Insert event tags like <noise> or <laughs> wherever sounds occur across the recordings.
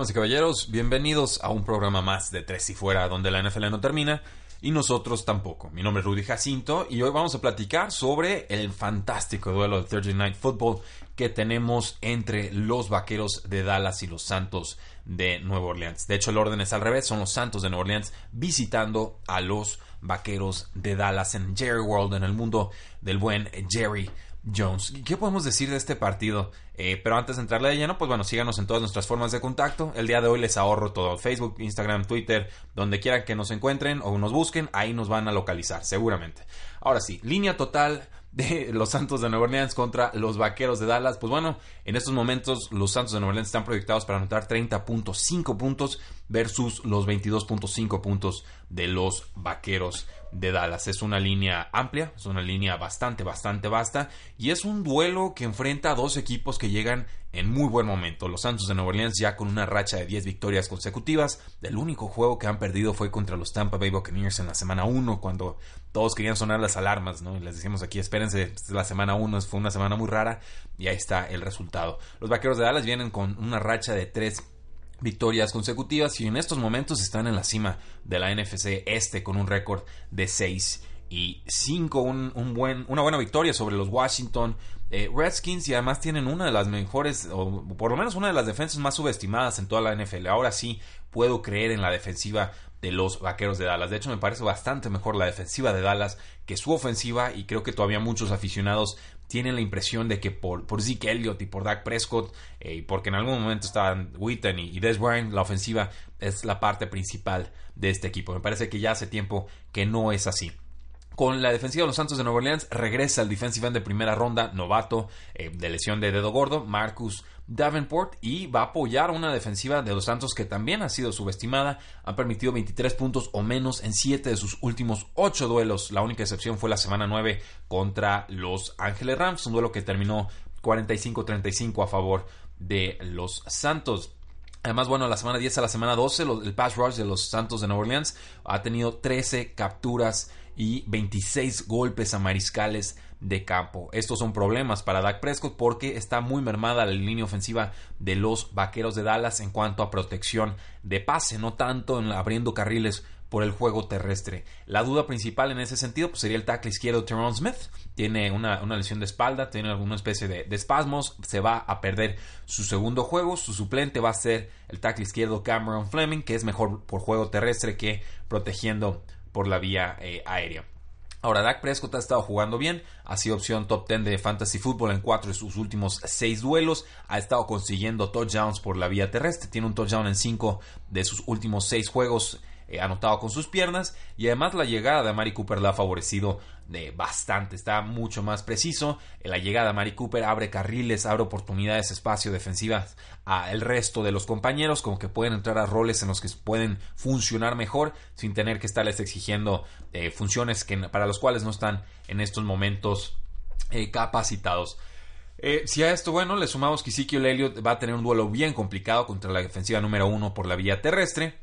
Damas y caballeros, bienvenidos a un programa más de Tres y Fuera, donde la NFL no termina y nosotros tampoco. Mi nombre es Rudy Jacinto y hoy vamos a platicar sobre el fantástico duelo de Thursday Night Football que tenemos entre los Vaqueros de Dallas y los Santos de Nueva Orleans. De hecho, el orden es al revés, son los Santos de Nueva Orleans visitando a los Vaqueros de Dallas en Jerry World, en el mundo del buen Jerry Jones. ¿Qué podemos decir de este partido? Eh, pero antes de entrarle de lleno, pues bueno, síganos en todas nuestras formas de contacto. El día de hoy les ahorro todo. Facebook, Instagram, Twitter, donde quieran que nos encuentren o nos busquen, ahí nos van a localizar, seguramente. Ahora sí, línea total de <laughs> los Santos de Nueva Orleans contra los Vaqueros de Dallas. Pues bueno, en estos momentos los Santos de Nueva Orleans están proyectados para anotar 30.5 puntos versus los 22.5 puntos de los Vaqueros de Dallas. Es una línea amplia, es una línea bastante, bastante vasta y es un duelo que enfrenta a dos equipos que llegan en muy buen momento. Los Santos de Nueva Orleans ya con una racha de 10 victorias consecutivas. El único juego que han perdido fue contra los Tampa Bay Buccaneers en la semana 1 cuando todos querían sonar las alarmas, ¿no? Y les decimos aquí, espérense, la semana 1 fue una semana muy rara y ahí está el resultado. Los Vaqueros de Dallas vienen con una racha de 3 victorias consecutivas y en estos momentos están en la cima de la NFC este con un récord de 6 y 5, un, buen, una buena victoria sobre los Washington eh, Redskins y además tienen una de las mejores, o por lo menos una de las defensas más subestimadas en toda la NFL. Ahora sí puedo creer en la defensiva de los Vaqueros de Dallas. De hecho, me parece bastante mejor la defensiva de Dallas que su ofensiva y creo que todavía muchos aficionados tienen la impresión de que por, por Zeke Elliott y por Dak Prescott, eh, y porque en algún momento estaban Witten y, y Des Bryant, la ofensiva es la parte principal de este equipo. Me parece que ya hace tiempo que no es así. Con la defensiva de los Santos de Nueva Orleans regresa el defensive end de primera ronda, novato, eh, de lesión de dedo gordo, Marcus Davenport, y va a apoyar una defensiva de los Santos que también ha sido subestimada. Ha permitido 23 puntos o menos en 7 de sus últimos 8 duelos. La única excepción fue la semana 9 contra los Ángeles Rams, un duelo que terminó 45-35 a favor de los Santos. Además, bueno, la semana 10 a la semana 12, el pass rush de los Santos de Nueva Orleans ha tenido 13 capturas y 26 golpes a mariscales de campo. Estos son problemas para Dak Prescott porque está muy mermada la línea ofensiva de los Vaqueros de Dallas en cuanto a protección de pase, no tanto en abriendo carriles por el juego terrestre. La duda principal en ese sentido pues, sería el tackle izquierdo Tyrone Smith. Tiene una, lesión de espalda, tiene alguna especie de, de, espasmos, se va a perder su segundo juego. Su suplente va a ser el tackle izquierdo Cameron Fleming, que es mejor por juego terrestre que protegiendo por la vía eh, aérea. Ahora, Dak Prescott ha estado jugando bien, ha sido opción top 10 de Fantasy Football en cuatro de sus últimos seis duelos, ha estado consiguiendo touchdowns por la vía terrestre, tiene un touchdown en cinco de sus últimos seis juegos eh, anotado con sus piernas y además la llegada de Mari Cooper la ha favorecido de bastante, está mucho más preciso. La llegada de Mari Cooper abre carriles, abre oportunidades, espacio defensivas al resto de los compañeros, como que pueden entrar a roles en los que pueden funcionar mejor sin tener que estarles exigiendo eh, funciones que, para los cuales no están en estos momentos eh, capacitados. si a esto, bueno, le sumamos que Ezekiel Elliott va a tener un duelo bien complicado contra la defensiva número uno por la vía terrestre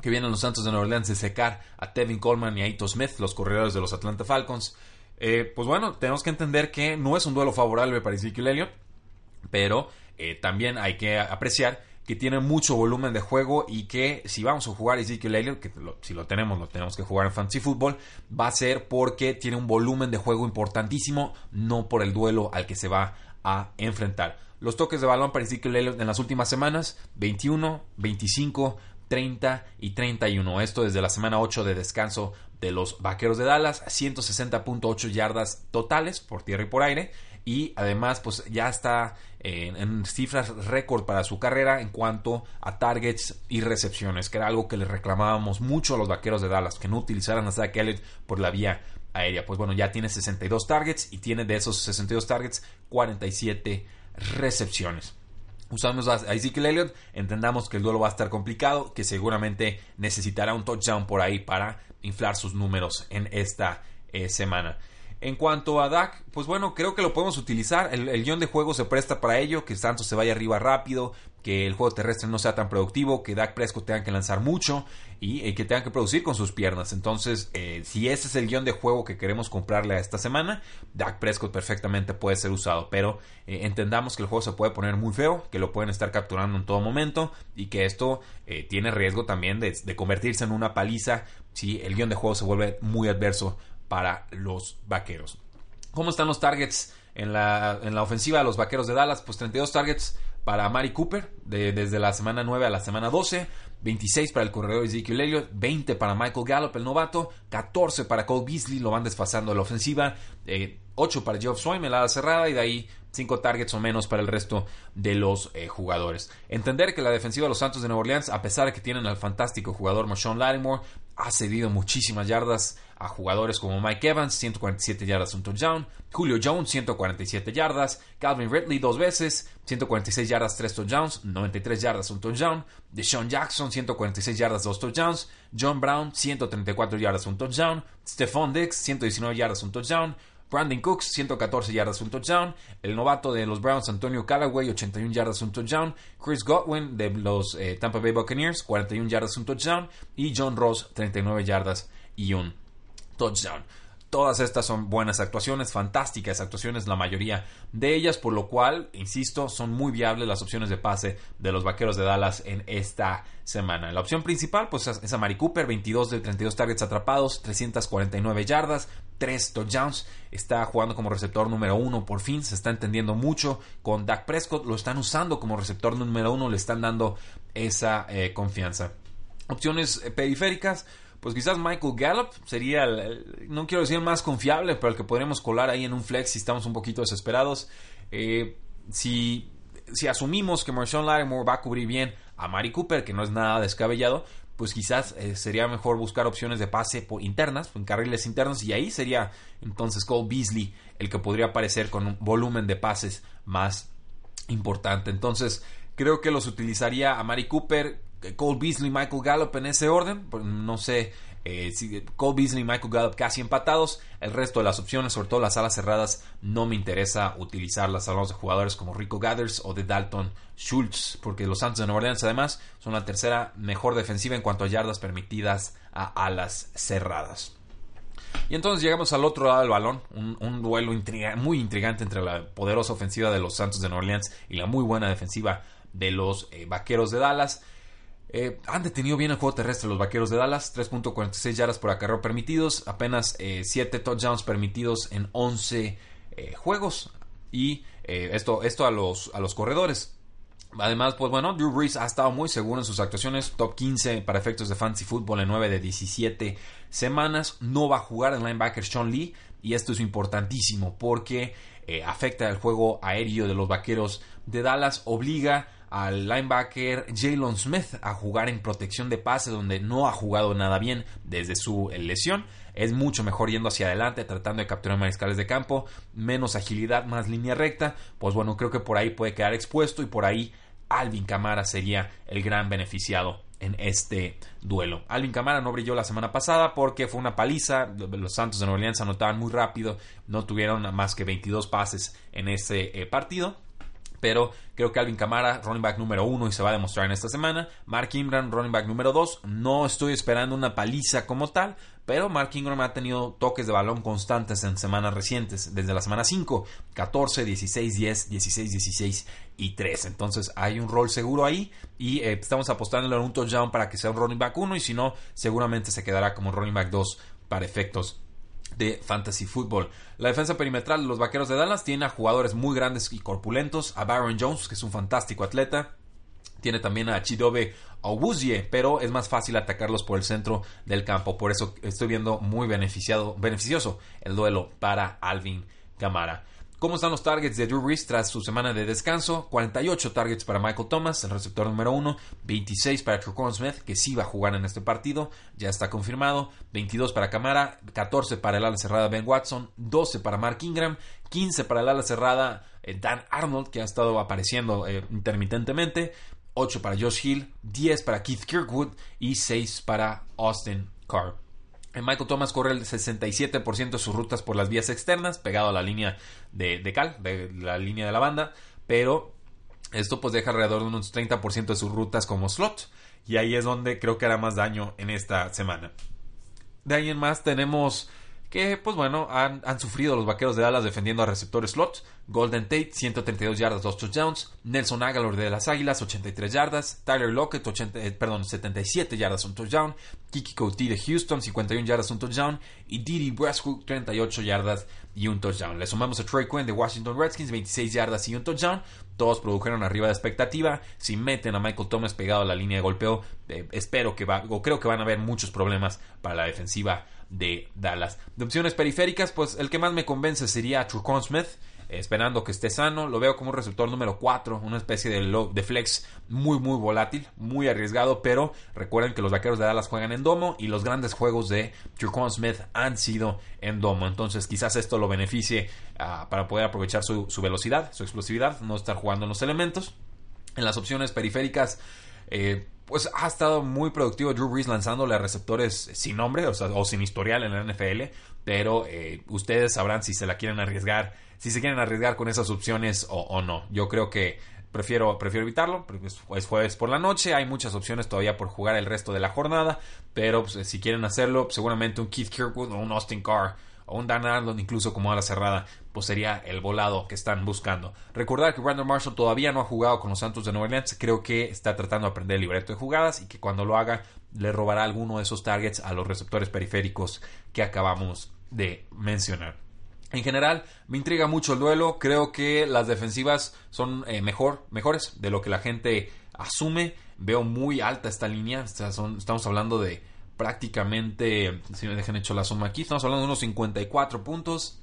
que vienen los Santos de Nueva Orleans de secar a Tevin Coleman y a Ito Smith, los corredores de los Atlanta Falcons. Eh, pues bueno, tenemos que entender que no es un duelo favorable para Ezekiel Elliott, pero eh, también hay que apreciar que tiene mucho volumen de juego y que si vamos a jugar Ezekiel Elliott, que si lo tenemos, lo tenemos que jugar en Fantasy Football, va a ser porque tiene un volumen de juego importantísimo, no por el duelo al que se va a enfrentar. Los toques de balón para Ezekiel Elliott en las últimas semanas, 21, 25, 30 y 31. Esto desde la semana 8 de descanso de los Vaqueros de Dallas, 160.8 yardas totales por tierra y por aire. Y además, pues ya está en, cifras récord para su carrera en cuanto a targets y recepciones, que era algo que le reclamábamos mucho a los vaqueros de Dallas, que no utilizaran a Zach Elliott por la vía aérea. Pues bueno, ya tiene 62 targets y tiene de esos 62 targets 47 recepciones. Usamos a Ezekiel Elliott, entendamos que el duelo va a estar complicado, que seguramente necesitará un touchdown por ahí para inflar sus números en esta eh, semana. En cuanto a Dak, pues bueno, creo que lo podemos utilizar. El, guion de juego se presta para ello, que Santos se vaya arriba rápido, que el juego terrestre no sea tan productivo, que Dak Prescott tenga que lanzar mucho y eh, que tenga que producir con sus piernas. Entonces, eh, si ese es el guion de juego que queremos comprarle a esta semana, Dak Prescott perfectamente puede ser usado. Pero eh, entendamos que el juego se puede poner muy feo, que lo pueden estar capturando en todo momento y que esto tiene riesgo también de, de convertirse en una paliza si el guion de juego se vuelve muy adverso para los vaqueros. ¿Cómo están los targets en la, en la ofensiva de los vaqueros de Dallas? Pues 32 targets para Mari Cooper desde la semana 9 a la semana 12. 26 para el corredor Ezekiel Elliott, 20 para Michael Gallup, el novato, 14 para Cole Beasley, lo van desfasando a la ofensiva, 8 eh, para Geoff Swain en la cerrada y de ahí 5 targets o menos para el resto de los eh, jugadores. Entender que la defensiva de los Santos de Nueva Orleans, a pesar de que tienen al fantástico jugador Marshawn Lattimore, ha cedido muchísimas yardas a jugadores como Mike Evans, 147 yardas, un touchdown, Julio Jones, 147 yardas, Calvin Ridley dos veces, 146 yardas, tres touchdowns, 93 yardas, un touchdown, Deshaun Jackson, 146 yardas, dos touchdowns, John Brown, 134 yardas, un touchdown, Stephon Dix, 119 yardas, un touchdown, Brandon Cooks, 114 yardas, un touchdown. El novato de los Browns, Antonio Callaway, 81 yardas, un touchdown. Chris Godwin de los eh, Tampa Bay Buccaneers, 41 yardas, un touchdown. Y John Ross, 39 yardas y un touchdown. Todas estas son buenas actuaciones, fantásticas actuaciones, la mayoría de ellas, por lo cual, insisto, son muy viables las opciones de pase de los Vaqueros de Dallas en esta semana. La opción principal, pues es a Mari Cooper, 22 de 32 targets atrapados, 349 yardas, 3 touchdowns. Está jugando como receptor número uno, por fin, se está entendiendo mucho con Dak Prescott, lo están usando como receptor número uno, le están dando esa eh, confianza. Opciones eh, periféricas, pues quizás Michael Gallup sería, el, no quiero decir más confiable, pero el que podremos colar ahí en un flex si estamos un poquito desesperados. Eh, si, si asumimos que Marshawn Lattimore va a cubrir bien a Mari Cooper, que no es nada descabellado, pues quizás eh, sería mejor buscar opciones de pase internas, en carriles internos, y ahí sería entonces Cole Beasley el que podría aparecer con un volumen de pases más importante. Entonces, creo que los utilizaría a Mari Cooper Cole Beasley, Michael Gallup en ese orden. Pues, no sé eh, si Cole Beasley y Michael Gallup casi empatados. El resto de las opciones, sobre todo las alas cerradas, no me interesa utilizarlas. Hablamos de jugadores como Rico Gathers o de Dalton Schultz, porque los Santos de Nueva Orleans además son la tercera mejor defensiva en cuanto a yardas permitidas a alas cerradas. Y entonces llegamos al otro lado del balón, un, duelo muy intrigante entre la poderosa ofensiva de los Santos de Nueva Orleans y la muy buena defensiva de los eh, Vaqueros de Dallas. Eh, han detenido bien el juego terrestre los vaqueros de Dallas, 3.46 yardas por acarreo permitidos, apenas 7 eh, touchdowns permitidos en 11 eh, juegos. Y esto, esto a, los, a los corredores. Además, pues bueno, Drew Brees ha estado muy seguro en sus actuaciones, top 15 para efectos de fantasy football en 9 de 17 semanas. No va a jugar el linebacker Sean Lee y esto es importantísimo porque afecta el juego aéreo de los vaqueros de Dallas, obliga al linebacker Jalen Smith a jugar en protección de pase donde no ha jugado nada bien desde su lesión. Es mucho mejor yendo hacia adelante, tratando de capturar mariscales de campo, menos agilidad, más línea recta. Pues bueno, creo que por ahí puede quedar expuesto y por ahí Alvin Camara sería el gran beneficiado en este duelo. Alvin Camara no brilló la semana pasada porque fue una paliza. Los Santos de Nueva Orleans anotaban muy rápido, no tuvieron más que 22 pases en ese eh, partido. Pero creo que Alvin Camara, running back número uno, y se va a demostrar en esta semana. Mark Ingram, running back número dos. No estoy esperando una paliza como tal, pero Mark Ingram ha tenido toques de balón constantes en semanas recientes, desde la semana 5, 14, 16, 10, 16, 16 y 3. Entonces hay un rol seguro ahí y eh, estamos apostando en un touchdown para que sea un running back 1 y si no, seguramente se quedará como running back 2 para efectos de fantasy football. La defensa perimetral de los Vaqueros de Dallas tiene a jugadores muy grandes y corpulentos, a Baron Jones, que es un fantástico atleta, tiene también a Chidobe Obuzie, pero es más fácil atacarlos por el centro del campo. Por eso estoy viendo muy beneficiado, beneficioso el duelo para Alvin Camara. ¿Cómo están los targets de Drew Brees tras su semana de descanso? 48 targets para Michael Thomas, el receptor número 1, 26 para Tricon Smith, que sí va a jugar en este partido, ya está confirmado, 22 para Camara, 14 para el ala cerrada Ben Watson, 12 para Mark Ingram, 15 para el ala cerrada eh, Dan Arnold, que ha estado apareciendo eh, intermitentemente, 8 para Josh Hill, 10 para Keith Kirkwood y 6 para Austin Carr. Michael Thomas corre el 67% de sus rutas por las vías externas, pegado a la línea de, cal, de la línea de la banda, pero esto pues deja alrededor de unos 30% de sus rutas como slot, y ahí es donde creo que hará más daño en esta semana. De ahí en más tenemos que, pues bueno, han, sufrido los vaqueros de Dallas defendiendo a receptores slot. Golden Tate, 132 yardas, 2 touchdowns. Nelson Aguilar de las Águilas, 83 yardas. Tyler Lockett, 80, eh, perdón, 77 yardas, un touchdown. Kiki Couty de Houston, 51 yardas, un touchdown. Y Didi Westbrook, 38 yardas y un touchdown. Le sumamos a Trey Quinn de Washington Redskins, 26 yardas y un touchdown. Todos produjeron arriba de expectativa. Si meten a Michael Thomas pegado a la línea de golpeo, eh, espero que va, o creo que van a haber muchos problemas para la defensiva de Dallas. De opciones periféricas, pues el que más me convence sería Trucon Smith. Esperando que esté sano, lo veo como un receptor número 4, una especie de, de flex muy, muy volátil, muy arriesgado. Pero recuerden que los vaqueros de Dallas juegan en domo y los grandes juegos de Trucon Smith han sido en domo. Entonces, quizás esto lo beneficie ah, para poder aprovechar su, su velocidad, su explosividad, no estar jugando en los elementos. En las opciones periféricas, eh, pues ha estado muy productivo Drew Brees lanzándole a receptores sin nombre o, sin historial en la NFL, pero eh, ustedes sabrán si se la quieren arriesgar, si se quieren arriesgar con esas opciones o, no. Yo creo que prefiero, prefiero evitarlo, porque es jueves por la noche, hay muchas opciones todavía por jugar el resto de la jornada, pero pues, si quieren hacerlo, seguramente un Keith Kirkwood o un Austin Carr o un Dan Arnold incluso como ala cerrada, pues sería el volado que están buscando. Recordar que Brandon Marshall todavía no ha jugado con los Santos de Nueva Orleans, creo que está tratando de aprender el libreto de jugadas y que cuando lo haga le robará alguno de esos targets a los receptores periféricos que acabamos de mencionar. En general, me intriga mucho el duelo. Creo que las defensivas son eh, mejor, mejores de lo que la gente asume. Veo muy alta esta línea. estamos hablando de prácticamente, si me dejan hecho la suma aquí, estamos hablando de unos 54 puntos.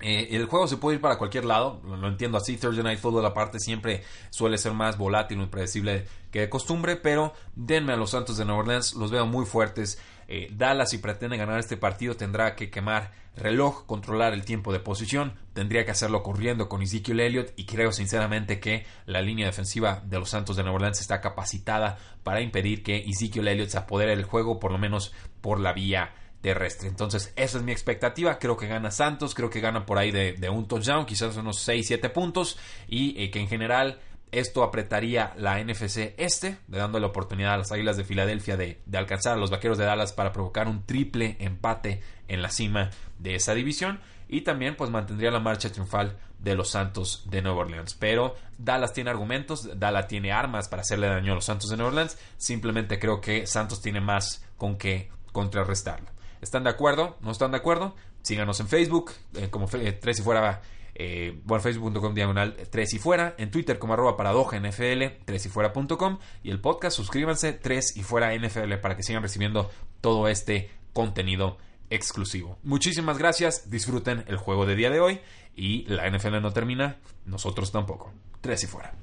Eh, el juego se puede ir para cualquier lado, lo entiendo así. Thursday Night Football, aparte, siempre suele ser más volátil o impredecible que de costumbre. Pero denme a los Santos de Nueva Orleans, los veo muy fuertes. Eh, Dallas, si pretende ganar este partido, tendrá que quemar reloj, controlar el tiempo de posición. Tendría que hacerlo corriendo con Ezekiel Elliott. Y creo sinceramente que la línea defensiva de los Santos de Nueva Orleans está capacitada para impedir que Ezekiel Elliott se apodere del juego, por lo menos por la vía terrestre. Entonces, esa es mi expectativa. Creo que gana Santos, creo que gana por ahí de, un touchdown, quizás unos 6-7 puntos. Y eh, que en general esto apretaría la NFC este, dando la oportunidad a las Águilas de Filadelfia de, alcanzar a los Vaqueros de Dallas para provocar un triple empate en la cima de esa división. Y también pues mantendría la marcha triunfal de los Santos de Nueva Orleans. Pero Dallas tiene argumentos, Dallas tiene armas para hacerle daño a los Santos de Nueva Orleans. Simplemente creo que Santos tiene más con que contrarrestarlo. ¿Están de acuerdo? ¿No están de acuerdo? Síganos en Facebook, eh, como Tres y Fuera eh, bueno, facebook.com diagonal 3 y fuera, en Twitter como arroba paradoja NFL, 3 y fuera.com y el podcast, suscríbanse 3 y fuera NFL para que sigan recibiendo todo este contenido exclusivo. Muchísimas gracias, disfruten el juego de día de hoy y la NFL no termina, nosotros tampoco. 3 y fuera.